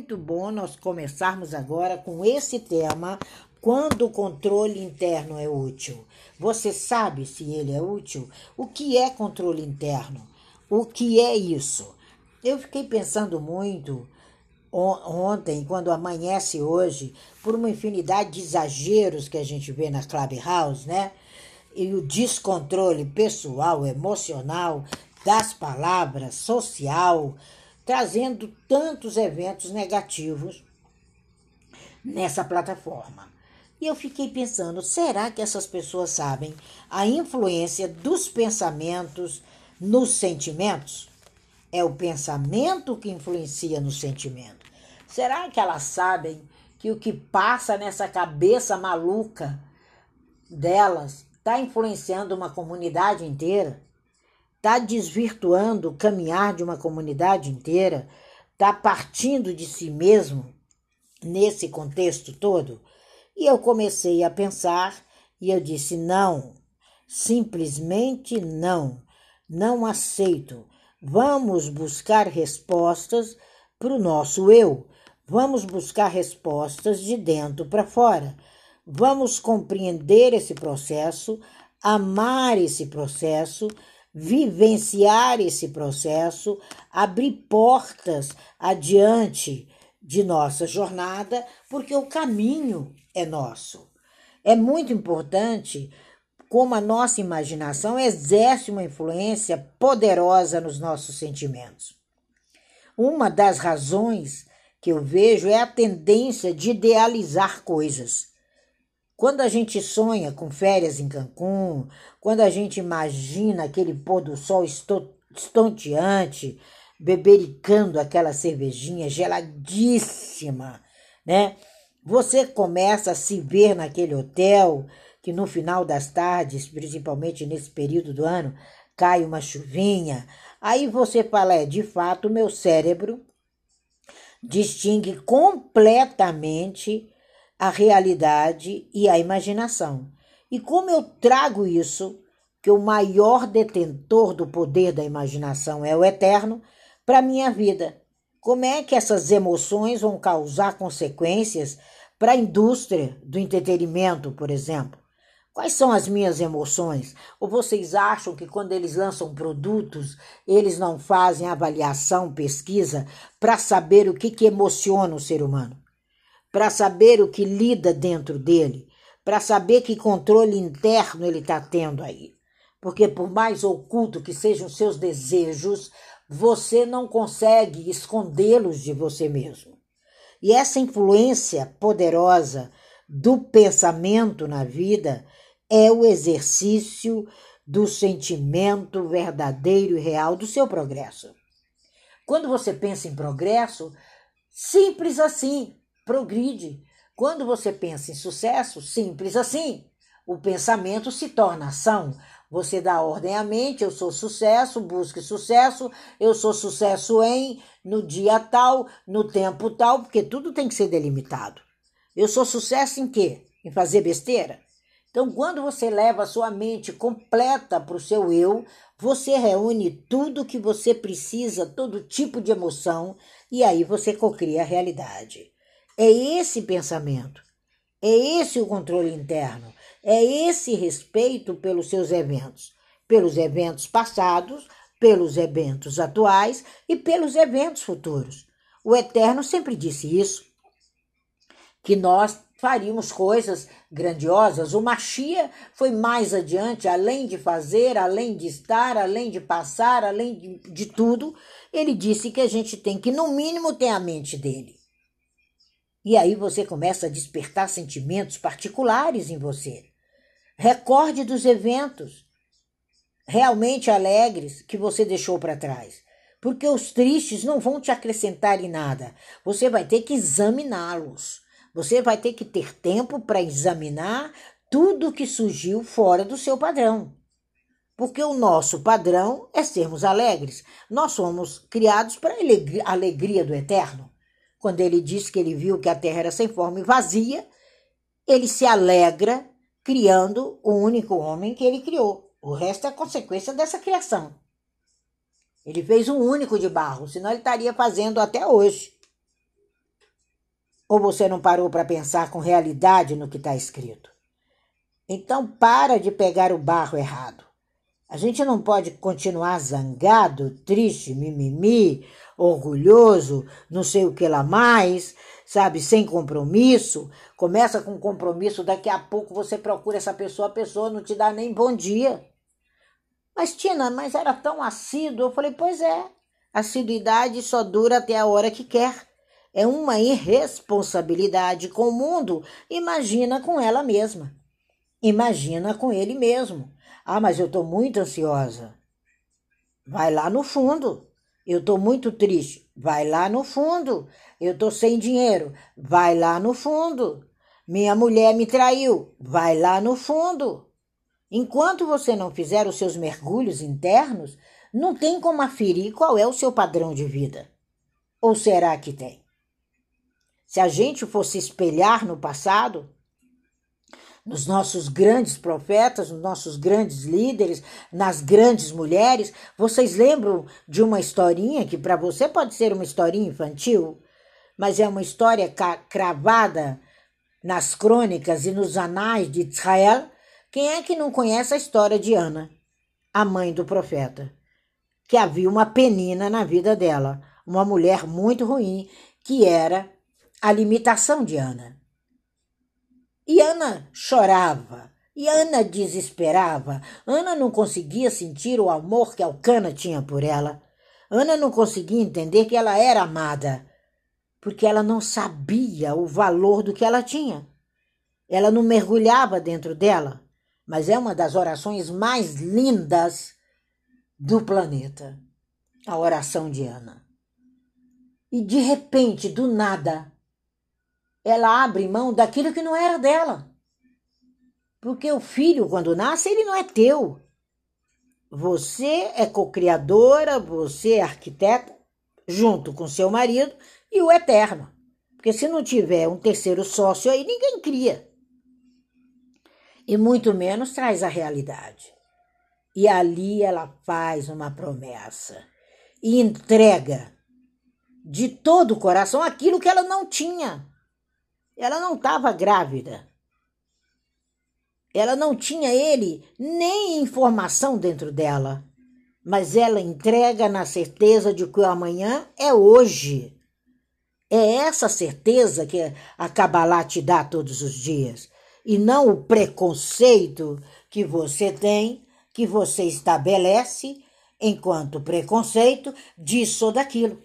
muito bom nós começarmos agora com esse tema, quando o controle interno é útil. Você sabe se ele é útil? O que é controle interno? O que é isso? Eu fiquei pensando muito ontem, quando amanhece hoje, por uma infinidade de exageros que a gente vê na Clubhouse, né? E o descontrole pessoal, emocional, das palavras, social, trazendo tantos eventos negativos nessa plataforma. E eu fiquei pensando, será que essas pessoas sabem a influência dos pensamentos nos sentimentos? É o pensamento que influencia no sentimento. Será que elas sabem que o que passa nessa cabeça maluca delas está influenciando uma comunidade inteira? Está desvirtuando o caminhar de uma comunidade inteira, está partindo de si mesmo nesse contexto todo? E eu comecei a pensar e eu disse: não, simplesmente não, não aceito. Vamos buscar respostas para o nosso eu. Vamos buscar respostas de dentro para fora. Vamos compreender esse processo, amar esse processo, vivenciar esse processo, abrir portas adiante de nossa jornada, porque o caminho é nosso. É muito importante como a nossa imaginação exerce uma influência poderosa nos nossos sentimentos. Uma das razões que eu vejo é a tendência de idealizar coisas. Quando a gente sonha com férias em Cancún, quando a gente imagina aquele pôr do sol estonteante, bebericando aquela cervejinha geladíssima, né? Você começa a se ver naquele hotel que no final das tardes, principalmente nesse período do ano, cai uma chuvinha. Aí você fala, é, de fato, meu cérebro distingue completamente a realidade e a imaginação. E como eu trago isso, que o maior detentor do poder da imaginação é o eterno, para minha vida? Como é que essas emoções vão causar consequências para a indústria do entretenimento, por exemplo? Quais são as minhas emoções? Ou vocês acham que quando eles lançam produtos, eles não fazem avaliação, pesquisa para saber o que, que emociona o ser humano? Para saber o que lida dentro dele, para saber que controle interno ele está tendo aí. Porque, por mais oculto que sejam seus desejos, você não consegue escondê-los de você mesmo. E essa influência poderosa do pensamento na vida é o exercício do sentimento verdadeiro e real do seu progresso. Quando você pensa em progresso, simples assim, progride. Quando você pensa em sucesso, simples assim. O pensamento se torna ação. Você dá ordem à mente, eu sou sucesso, busque sucesso, eu sou sucesso em, no dia tal, no tempo tal, porque tudo tem que ser delimitado. Eu sou sucesso em quê? Em fazer besteira? Então, quando você leva a sua mente completa para o seu eu, você reúne tudo que você precisa, todo tipo de emoção, e aí você cocria a realidade. É esse pensamento, é esse o controle interno, é esse respeito pelos seus eventos, pelos eventos passados, pelos eventos atuais e pelos eventos futuros. O Eterno sempre disse isso, que nós faríamos coisas grandiosas. O Machia foi mais adiante, além de fazer, além de estar, além de passar, além de, de tudo, ele disse que a gente tem que, no mínimo, ter a mente dele. E aí você começa a despertar sentimentos particulares em você. Recorde dos eventos realmente alegres que você deixou para trás. Porque os tristes não vão te acrescentar em nada. Você vai ter que examiná-los. Você vai ter que ter tempo para examinar tudo que surgiu fora do seu padrão. Porque o nosso padrão é sermos alegres. Nós somos criados para a alegria do eterno. Quando ele diz que ele viu que a terra era sem forma e vazia, ele se alegra criando o único homem que ele criou. O resto é consequência dessa criação. Ele fez um único de barro, senão ele estaria fazendo até hoje. Ou você não parou para pensar com realidade no que está escrito? Então para de pegar o barro errado. A gente não pode continuar zangado, triste, mimimi, orgulhoso, não sei o que lá mais, sabe, sem compromisso. Começa com compromisso, daqui a pouco você procura essa pessoa, a pessoa não te dá nem bom dia. Mas Tina, mas era tão assíduo. Eu falei, pois é, assiduidade só dura até a hora que quer. É uma irresponsabilidade com o mundo, imagina com ela mesma. Imagina com ele mesmo. Ah, mas eu estou muito ansiosa. Vai lá no fundo. Eu estou muito triste. Vai lá no fundo. Eu estou sem dinheiro. Vai lá no fundo. Minha mulher me traiu. Vai lá no fundo. Enquanto você não fizer os seus mergulhos internos, não tem como aferir qual é o seu padrão de vida. Ou será que tem? Se a gente fosse espelhar no passado, nos nossos grandes profetas, nos nossos grandes líderes, nas grandes mulheres. Vocês lembram de uma historinha que para você pode ser uma historinha infantil, mas é uma história cravada nas crônicas e nos anais de Israel? Quem é que não conhece a história de Ana, a mãe do profeta? Que havia uma penina na vida dela, uma mulher muito ruim, que era a limitação de Ana. E Ana chorava, e Ana desesperava. Ana não conseguia sentir o amor que Alcana tinha por ela. Ana não conseguia entender que ela era amada, porque ela não sabia o valor do que ela tinha. Ela não mergulhava dentro dela, mas é uma das orações mais lindas do planeta a oração de Ana. E de repente, do nada, ela abre mão daquilo que não era dela. Porque o filho, quando nasce, ele não é teu. Você é co-criadora, você é arquiteta, junto com seu marido e o eterno. Porque se não tiver um terceiro sócio aí, ninguém cria. E muito menos traz a realidade. E ali ela faz uma promessa e entrega de todo o coração aquilo que ela não tinha. Ela não estava grávida. Ela não tinha ele nem informação dentro dela, mas ela entrega na certeza de que o amanhã é hoje. É essa certeza que a Kabbalah te dá todos os dias, e não o preconceito que você tem, que você estabelece enquanto preconceito disso ou daquilo.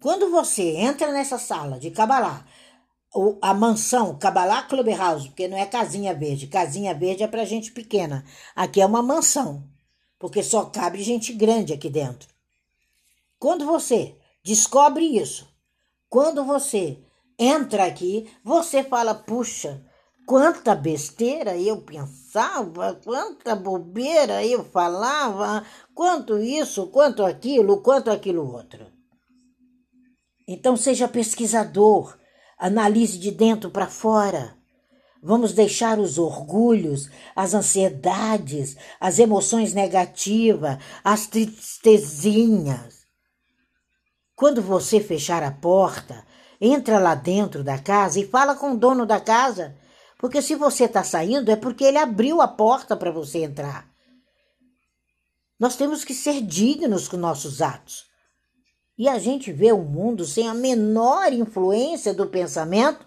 Quando você entra nessa sala de Kabbalah a mansão Kabbalah Clubhouse, porque não é casinha verde. Casinha verde é para gente pequena. Aqui é uma mansão, porque só cabe gente grande aqui dentro. Quando você descobre isso, quando você entra aqui, você fala: puxa, quanta besteira eu pensava, quanta bobeira eu falava, quanto isso, quanto aquilo, quanto aquilo outro. Então seja pesquisador, Analise de dentro para fora. Vamos deixar os orgulhos, as ansiedades, as emoções negativas, as tristezinhas. Quando você fechar a porta, entra lá dentro da casa e fala com o dono da casa. Porque se você está saindo é porque ele abriu a porta para você entrar. Nós temos que ser dignos com nossos atos. E a gente vê o mundo sem a menor influência do pensamento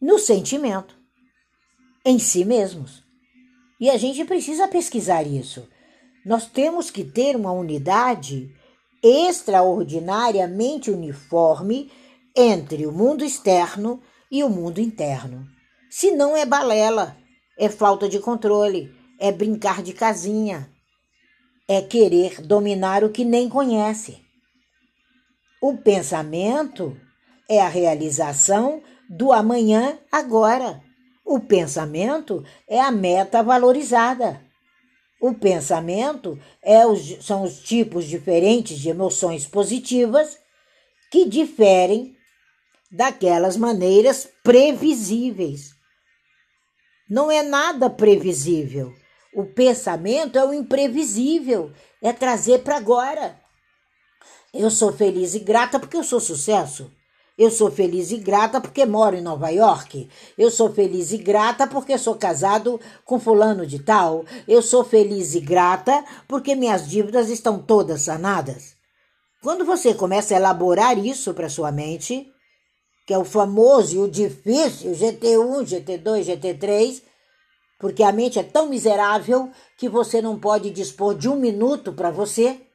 no sentimento, em si mesmos. E a gente precisa pesquisar isso. Nós temos que ter uma unidade extraordinariamente uniforme entre o mundo externo e o mundo interno. Se não é balela, é falta de controle, é brincar de casinha, é querer dominar o que nem conhece. O pensamento é a realização do amanhã agora. O pensamento é a meta valorizada. O pensamento é os, são os tipos diferentes de emoções positivas que diferem daquelas maneiras previsíveis. Não é nada previsível. O pensamento é o imprevisível, é trazer para agora. Eu sou feliz e grata porque eu sou sucesso. Eu sou feliz e grata porque moro em Nova York. Eu sou feliz e grata porque sou casado com fulano de tal. Eu sou feliz e grata porque minhas dívidas estão todas sanadas. Quando você começa a elaborar isso para sua mente, que é o famoso e o difícil GT1, GT2, GT3, porque a mente é tão miserável que você não pode dispor de um minuto para você,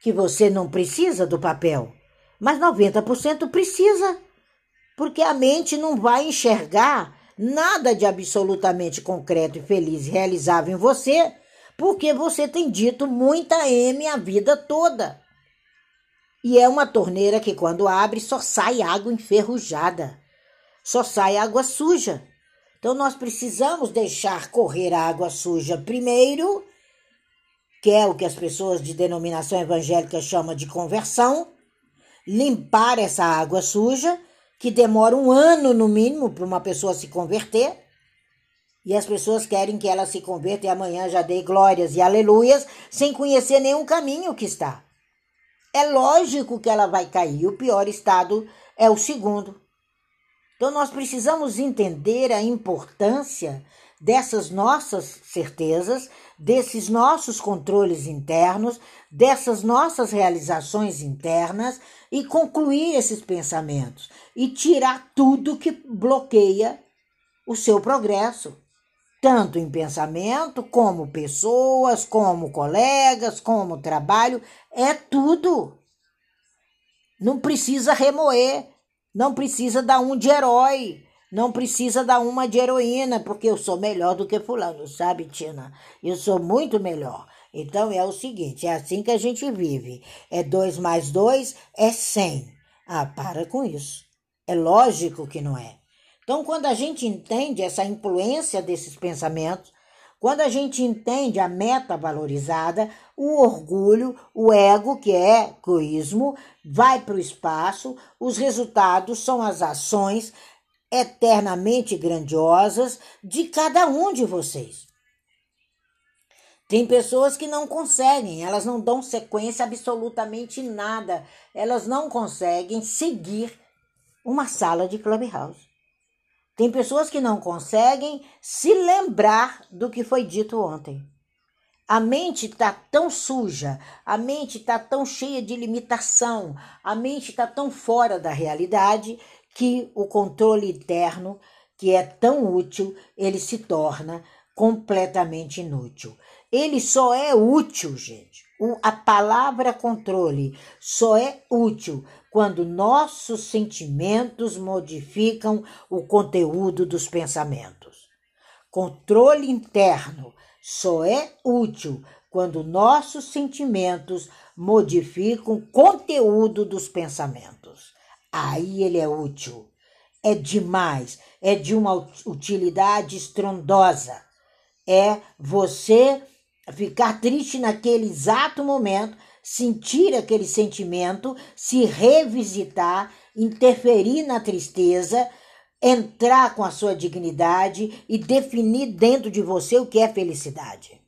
que você não precisa do papel mas 90% precisa, porque a mente não vai enxergar nada de absolutamente concreto e feliz e realizável em você, porque você tem dito muita M a vida toda. E é uma torneira que, quando abre, só sai água enferrujada, só sai água suja. Então, nós precisamos deixar correr a água suja primeiro, que é o que as pessoas de denominação evangélica chamam de conversão, limpar essa água suja, que demora um ano no mínimo para uma pessoa se converter. E as pessoas querem que ela se converta e amanhã já dê glórias e aleluias, sem conhecer nenhum caminho que está. É lógico que ela vai cair. O pior estado é o segundo. Então nós precisamos entender a importância dessas nossas certezas, desses nossos controles internos, dessas nossas realizações internas e concluir esses pensamentos e tirar tudo que bloqueia o seu progresso, tanto em pensamento, como pessoas, como colegas, como trabalho, é tudo. Não precisa remoer, não precisa dar um de herói, não precisa dar uma de heroína, porque eu sou melhor do que fulano, sabe, Tina? Eu sou muito melhor. Então é o seguinte, é assim que a gente vive. É dois mais dois é cem. Ah, para com isso. É lógico que não é. Então, quando a gente entende essa influência desses pensamentos, quando a gente entende a meta valorizada, o orgulho, o ego, que é egoísmo, vai para o espaço, os resultados são as ações eternamente grandiosas de cada um de vocês. Tem pessoas que não conseguem, elas não dão sequência absolutamente nada, elas não conseguem seguir uma sala de clubhouse. Tem pessoas que não conseguem se lembrar do que foi dito ontem. A mente está tão suja, a mente está tão cheia de limitação, a mente está tão fora da realidade que o controle interno, que é tão útil, ele se torna completamente inútil. Ele só é útil, gente. O, a palavra controle só é útil quando nossos sentimentos modificam o conteúdo dos pensamentos. Controle interno só é útil quando nossos sentimentos modificam o conteúdo dos pensamentos. Aí ele é útil. É demais, é de uma utilidade estrondosa. É você ficar triste naquele exato momento, sentir aquele sentimento, se revisitar, interferir na tristeza, entrar com a sua dignidade e definir dentro de você o que é felicidade.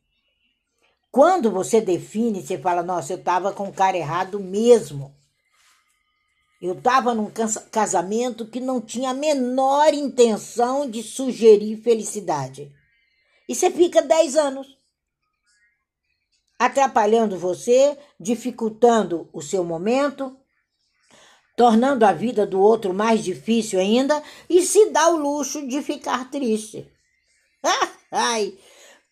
Quando você define, você fala: Nossa, eu estava com o cara errado mesmo. Eu estava num casamento que não tinha a menor intenção de sugerir felicidade. E você fica 10 anos atrapalhando você, dificultando o seu momento, tornando a vida do outro mais difícil ainda e se dá o luxo de ficar triste. Ai,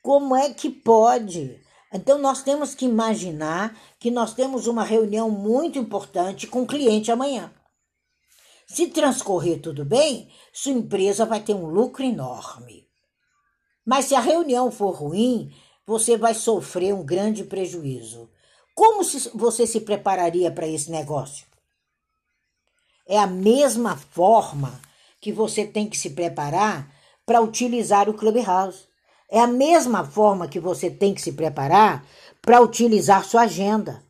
como é que pode? Então nós temos que imaginar que nós temos uma reunião muito importante com o cliente amanhã. Se transcorrer tudo bem, sua empresa vai ter um lucro enorme. Mas se a reunião for ruim, você vai sofrer um grande prejuízo. Como você se prepararia para esse negócio? É a mesma forma que você tem que se preparar para utilizar o Clubhouse. É a mesma forma que você tem que se preparar para utilizar sua agenda.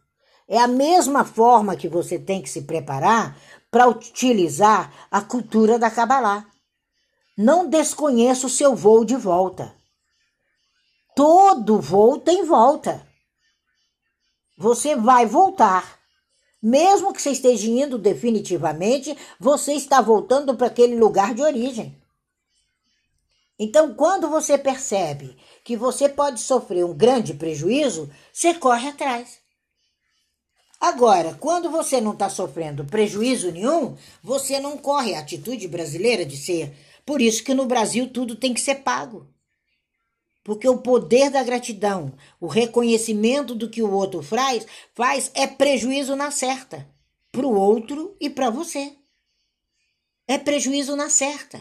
É a mesma forma que você tem que se preparar para utilizar a cultura da Kabbalah. Não desconheça o seu voo de volta. Todo voo tem volta. Você vai voltar. Mesmo que você esteja indo definitivamente, você está voltando para aquele lugar de origem. Então, quando você percebe que você pode sofrer um grande prejuízo, você corre atrás. Agora, quando você não está sofrendo prejuízo nenhum, você não corre a atitude brasileira de ser. Por isso que no Brasil tudo tem que ser pago. Porque o poder da gratidão, o reconhecimento do que o outro faz, faz é prejuízo na certa, para o outro e para você. É prejuízo na certa.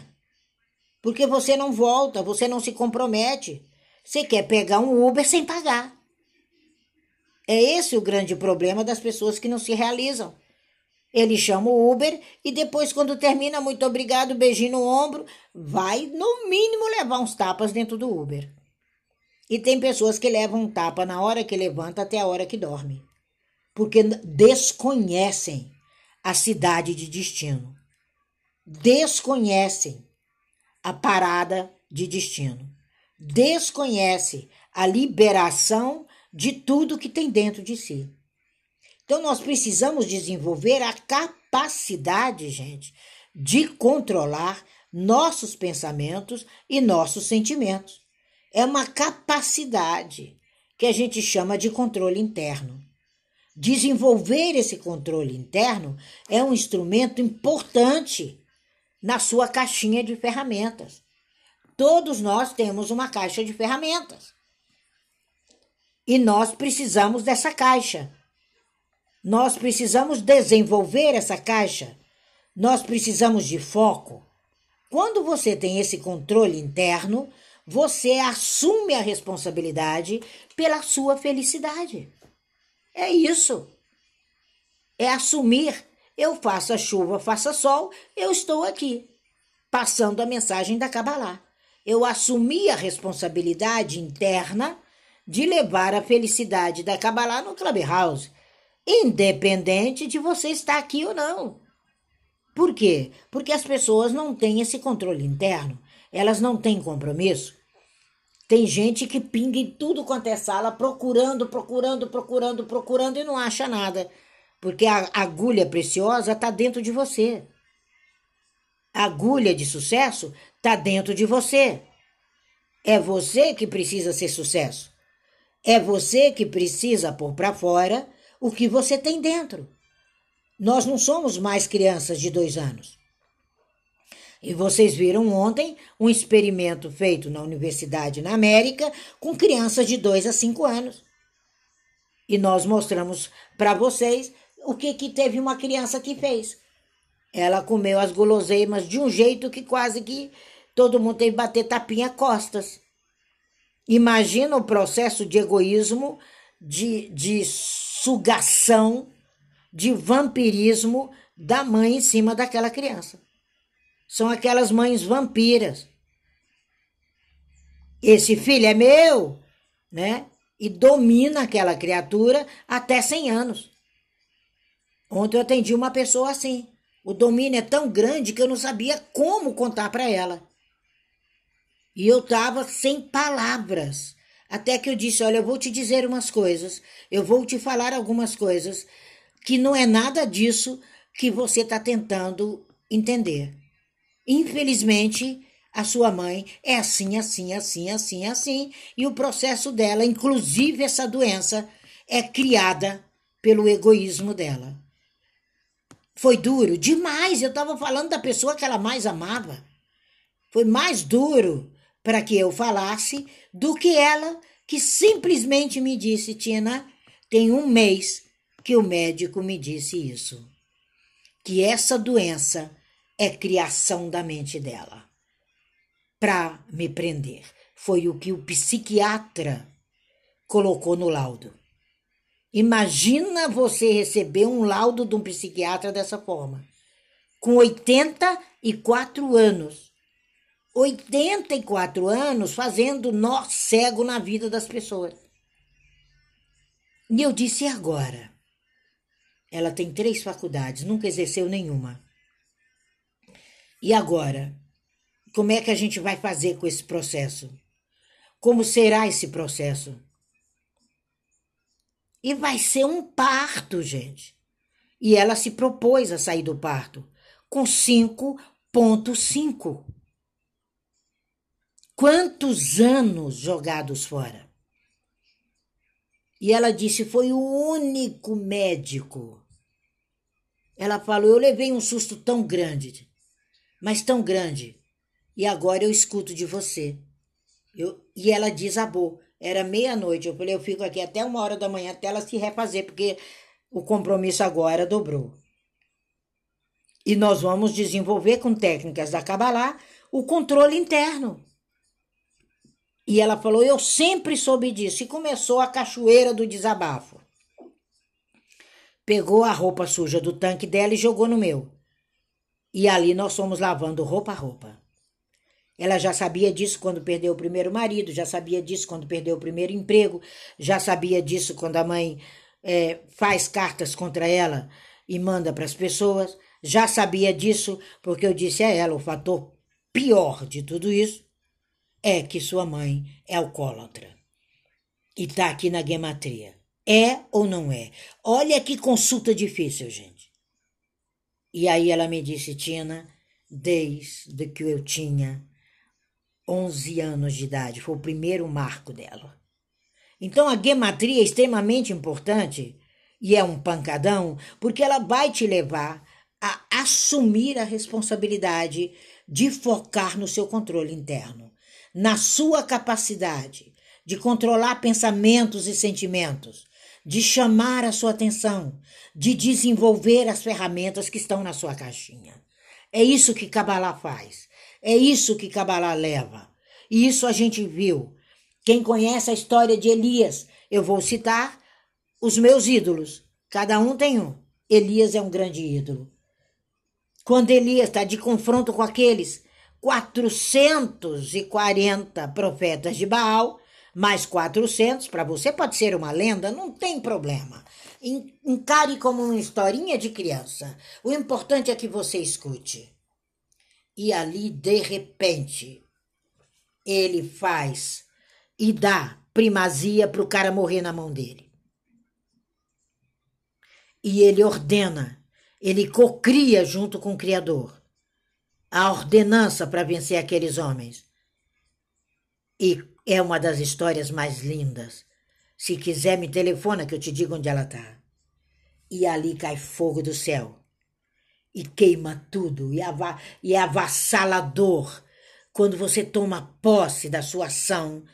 Porque você não volta, você não se compromete. Você quer pegar um Uber sem pagar. É esse o grande problema das pessoas que não se realizam. Ele chama o Uber e depois, quando termina, muito obrigado, beijinho no ombro, vai no mínimo levar uns tapas dentro do Uber. E tem pessoas que levam um tapa na hora que levanta até a hora que dorme, porque desconhecem a cidade de destino, desconhecem a parada de destino, desconhece a liberação de tudo que tem dentro de si. Então, nós precisamos desenvolver a capacidade, gente, de controlar nossos pensamentos e nossos sentimentos. É uma capacidade que a gente chama de controle interno. Desenvolver esse controle interno é um instrumento importante na sua caixinha de ferramentas. Todos nós temos uma caixa de ferramentas. E nós precisamos dessa caixa. Nós precisamos desenvolver essa caixa. Nós precisamos de foco. Quando você tem esse controle interno, você assume a responsabilidade pela sua felicidade. É isso. É assumir. Eu faça chuva, faça sol, eu estou aqui, passando a mensagem da Kabbalah. Eu assumi a responsabilidade interna de levar a felicidade da Kabbalah no Clubhouse, independente de você estar aqui ou não. Por quê? Porque as pessoas não têm esse controle interno, elas não têm compromisso. Tem gente que pinga em tudo quanto é sala, procurando, procurando, procurando, procurando e não acha nada. Porque a agulha preciosa está dentro de você. A agulha de sucesso está dentro de você. É você que precisa ser sucesso. É você que precisa pôr para fora o que você tem dentro. Nós não somos mais crianças de dois anos. E vocês viram ontem um experimento feito na universidade na América com crianças de dois a cinco anos. E nós mostramos para vocês o que, que teve uma criança que fez. Ela comeu as guloseimas de um jeito que quase que todo mundo teve que bater tapinha costas. Imagina o processo de egoísmo, de, de sugação, de vampirismo da mãe em cima daquela criança. São aquelas mães vampiras. Esse filho é meu, né? E domina aquela criatura até 100 anos. Ontem eu atendi uma pessoa assim. O domínio é tão grande que eu não sabia como contar para ela. E eu estava sem palavras. Até que eu disse: Olha, eu vou te dizer umas coisas, eu vou te falar algumas coisas que não é nada disso que você está tentando entender. Infelizmente, a sua mãe é assim, assim, assim, assim, assim, e o processo dela, inclusive essa doença, é criada pelo egoísmo dela. Foi duro demais. Eu estava falando da pessoa que ela mais amava. Foi mais duro para que eu falasse do que ela, que simplesmente me disse: Tina, tem um mês que o médico me disse isso. Que essa doença é criação da mente dela. Para me prender. Foi o que o psiquiatra colocou no laudo. Imagina você receber um laudo de um psiquiatra dessa forma. Com 84 anos 84 anos fazendo nó cego na vida das pessoas. E eu disse: e agora? Ela tem três faculdades, nunca exerceu nenhuma. E agora? Como é que a gente vai fazer com esse processo? Como será esse processo? E vai ser um parto, gente. e ela se propôs a sair do parto com 5,5. Quantos anos jogados fora? E ela disse: foi o único médico. Ela falou: eu levei um susto tão grande, mas tão grande, e agora eu escuto de você. Eu, e ela desabou. Era meia-noite. Eu falei: eu fico aqui até uma hora da manhã até ela se refazer, porque o compromisso agora dobrou. E nós vamos desenvolver com técnicas da Kabbalah o controle interno. E ela falou: Eu sempre soube disso. E começou a cachoeira do desabafo. Pegou a roupa suja do tanque dela e jogou no meu. E ali nós fomos lavando roupa a roupa. Ela já sabia disso quando perdeu o primeiro marido, já sabia disso quando perdeu o primeiro emprego, já sabia disso quando a mãe é, faz cartas contra ela e manda para as pessoas. Já sabia disso porque eu disse a ela: o fator pior de tudo isso é que sua mãe é alcoólatra. E está aqui na gematria. É ou não é? Olha que consulta difícil, gente. E aí ela me disse, Tina, desde que eu tinha 11 anos de idade, foi o primeiro marco dela. Então a gematria é extremamente importante e é um pancadão, porque ela vai te levar a assumir a responsabilidade de focar no seu controle interno, na sua capacidade de controlar pensamentos e sentimentos, de chamar a sua atenção, de desenvolver as ferramentas que estão na sua caixinha. É isso que Kabbalah faz. É isso que Kabbalah leva. E isso a gente viu quem conhece a história de Elias, eu vou citar os meus ídolos. Cada um tem um. Elias é um grande ídolo. Quando Elias está de confronto com aqueles 440 profetas de Baal, mais 400, para você pode ser uma lenda, não tem problema. Encare como uma historinha de criança. O importante é que você escute. E ali, de repente, ele faz e dá primazia para o cara morrer na mão dele. E ele ordena, ele cocria junto com o Criador a ordenança para vencer aqueles homens. E é uma das histórias mais lindas. Se quiser, me telefona que eu te digo onde ela está. E ali cai fogo do céu. E queima tudo. E, é avassalador quando você toma posse da sua ação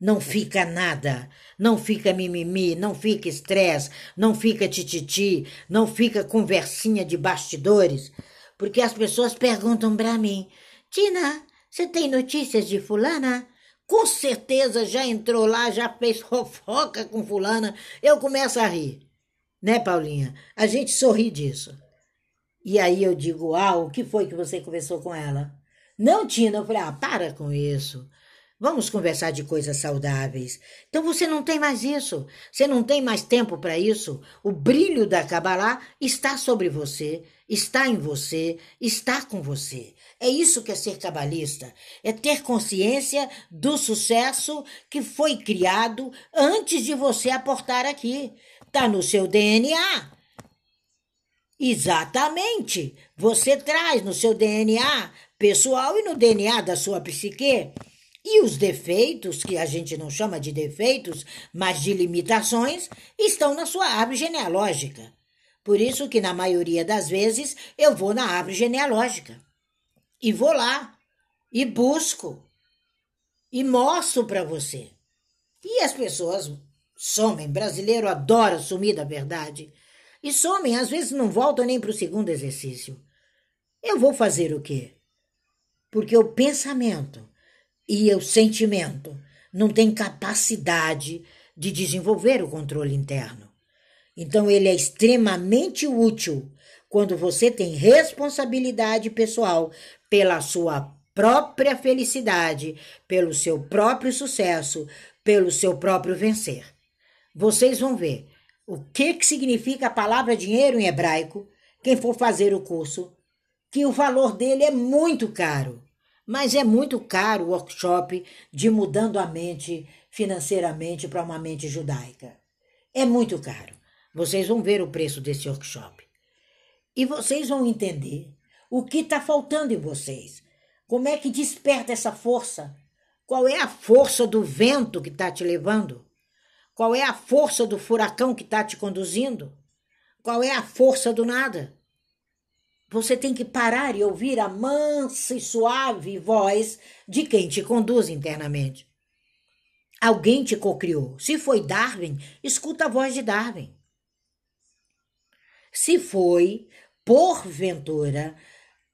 não fica nada, não fica mimimi, não fica estresse, não fica tititi, não fica conversinha de bastidores, porque as pessoas perguntam para mim: Tina, você tem notícias de Fulana? Com certeza já entrou lá, já fez fofoca com Fulana. Eu começo a rir, né, Paulinha? A gente sorri disso. E aí eu digo: Ah, o que foi que você conversou com ela? Não, Tina, eu falei: Ah, para com isso. Vamos conversar de coisas saudáveis. Então você não tem mais isso. Você não tem mais tempo para isso. O brilho da Kabbalah está sobre você, está em você, está com você. É isso que é ser cabalista. É ter consciência do sucesso que foi criado antes de você aportar aqui. Está no seu DNA. Exatamente. Você traz no seu DNA pessoal e no DNA da sua psique e os defeitos, que a gente não chama de defeitos, mas de limitações, estão na sua árvore genealógica. Por isso que na maioria das vezes eu vou na árvore genealógica. E vou lá e busco e mostro para você. E as pessoas somem, brasileiro adora sumir da verdade. E somem, às vezes não voltam nem para o segundo exercício. Eu vou fazer o quê? Porque o pensamento e o sentimento não tem capacidade de desenvolver o controle interno. Então, ele é extremamente útil quando você tem responsabilidade pessoal pela sua própria felicidade, pelo seu próprio sucesso, pelo seu próprio vencer. Vocês vão ver o que, que significa a palavra dinheiro em hebraico, quem for fazer o curso, que o valor dele é muito caro. Mas é muito caro o workshop de mudando a mente financeiramente para uma mente judaica. É muito caro. Vocês vão ver o preço desse workshop. E vocês vão entender o que está faltando em vocês. Como é que desperta essa força? Qual é a força do vento que está te levando? Qual é a força do furacão que está te conduzindo? Qual é a força do nada? Você tem que parar e ouvir a mansa e suave voz de quem te conduz internamente. Alguém te cocriou. Se foi Darwin, escuta a voz de Darwin. Se foi porventura,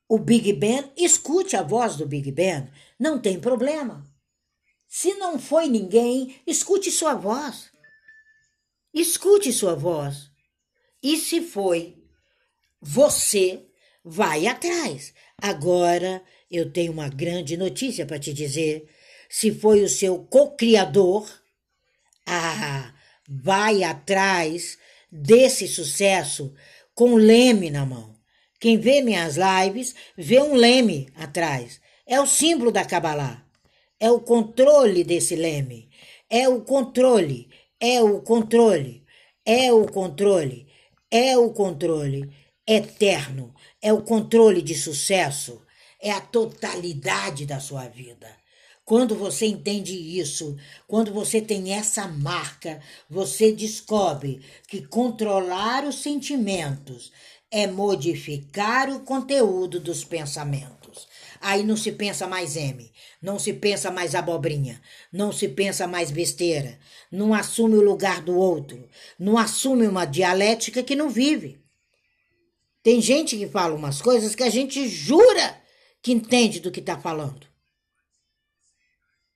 o Big Ben, escute a voz do Big Ben, não tem problema. Se não foi ninguém, escute sua voz. Escute sua voz. E se foi, você vai atrás. Agora eu tenho uma grande notícia para te dizer. Se foi o seu co-criador, ah, vai atrás desse sucesso com leme na mão. Quem vê minhas lives vê um leme atrás. É o símbolo da Kabbalah. É o controle desse leme. É o controle. É o controle. É o controle. É o controle eterno. É o controle de sucesso. É a totalidade da sua vida. Quando você entende isso, quando você tem essa marca, você descobre que controlar os sentimentos é modificar o conteúdo dos pensamentos. Aí não se pensa mais M, não se pensa mais abobrinha, não se pensa mais besteira, não assume o lugar do outro, não assume uma dialética que não vive. Tem gente que fala umas coisas que a gente jura que entende do que está falando.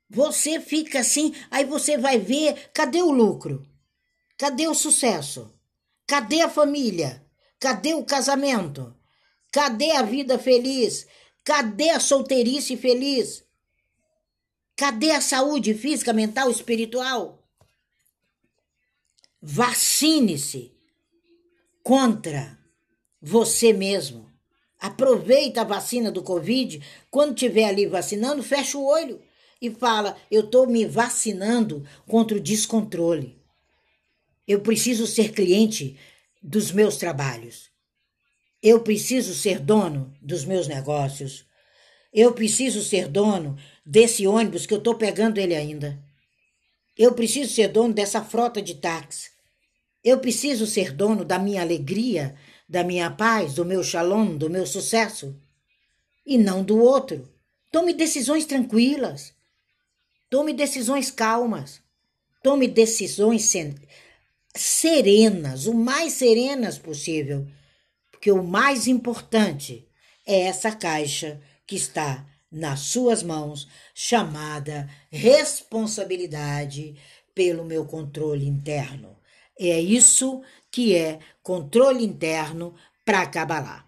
Você fica assim, aí você vai ver, cadê o lucro? Cadê o sucesso? Cadê a família? Cadê o casamento? Cadê a vida feliz? Cadê a solteirice feliz? Cadê a saúde física, mental, espiritual? Vacine-se contra você mesmo. Aproveita a vacina do Covid. Quando estiver ali vacinando, fecha o olho e fala: Eu estou me vacinando contra o descontrole. Eu preciso ser cliente dos meus trabalhos. Eu preciso ser dono dos meus negócios. Eu preciso ser dono desse ônibus que eu estou pegando ele ainda. Eu preciso ser dono dessa frota de táxi. Eu preciso ser dono da minha alegria, da minha paz, do meu shalom, do meu sucesso. E não do outro. Tome decisões tranquilas. Tome decisões calmas. Tome decisões serenas, o mais serenas possível. Porque o mais importante é essa caixa que está nas suas mãos, chamada responsabilidade pelo meu controle interno. É isso que é controle interno para Kabbalah.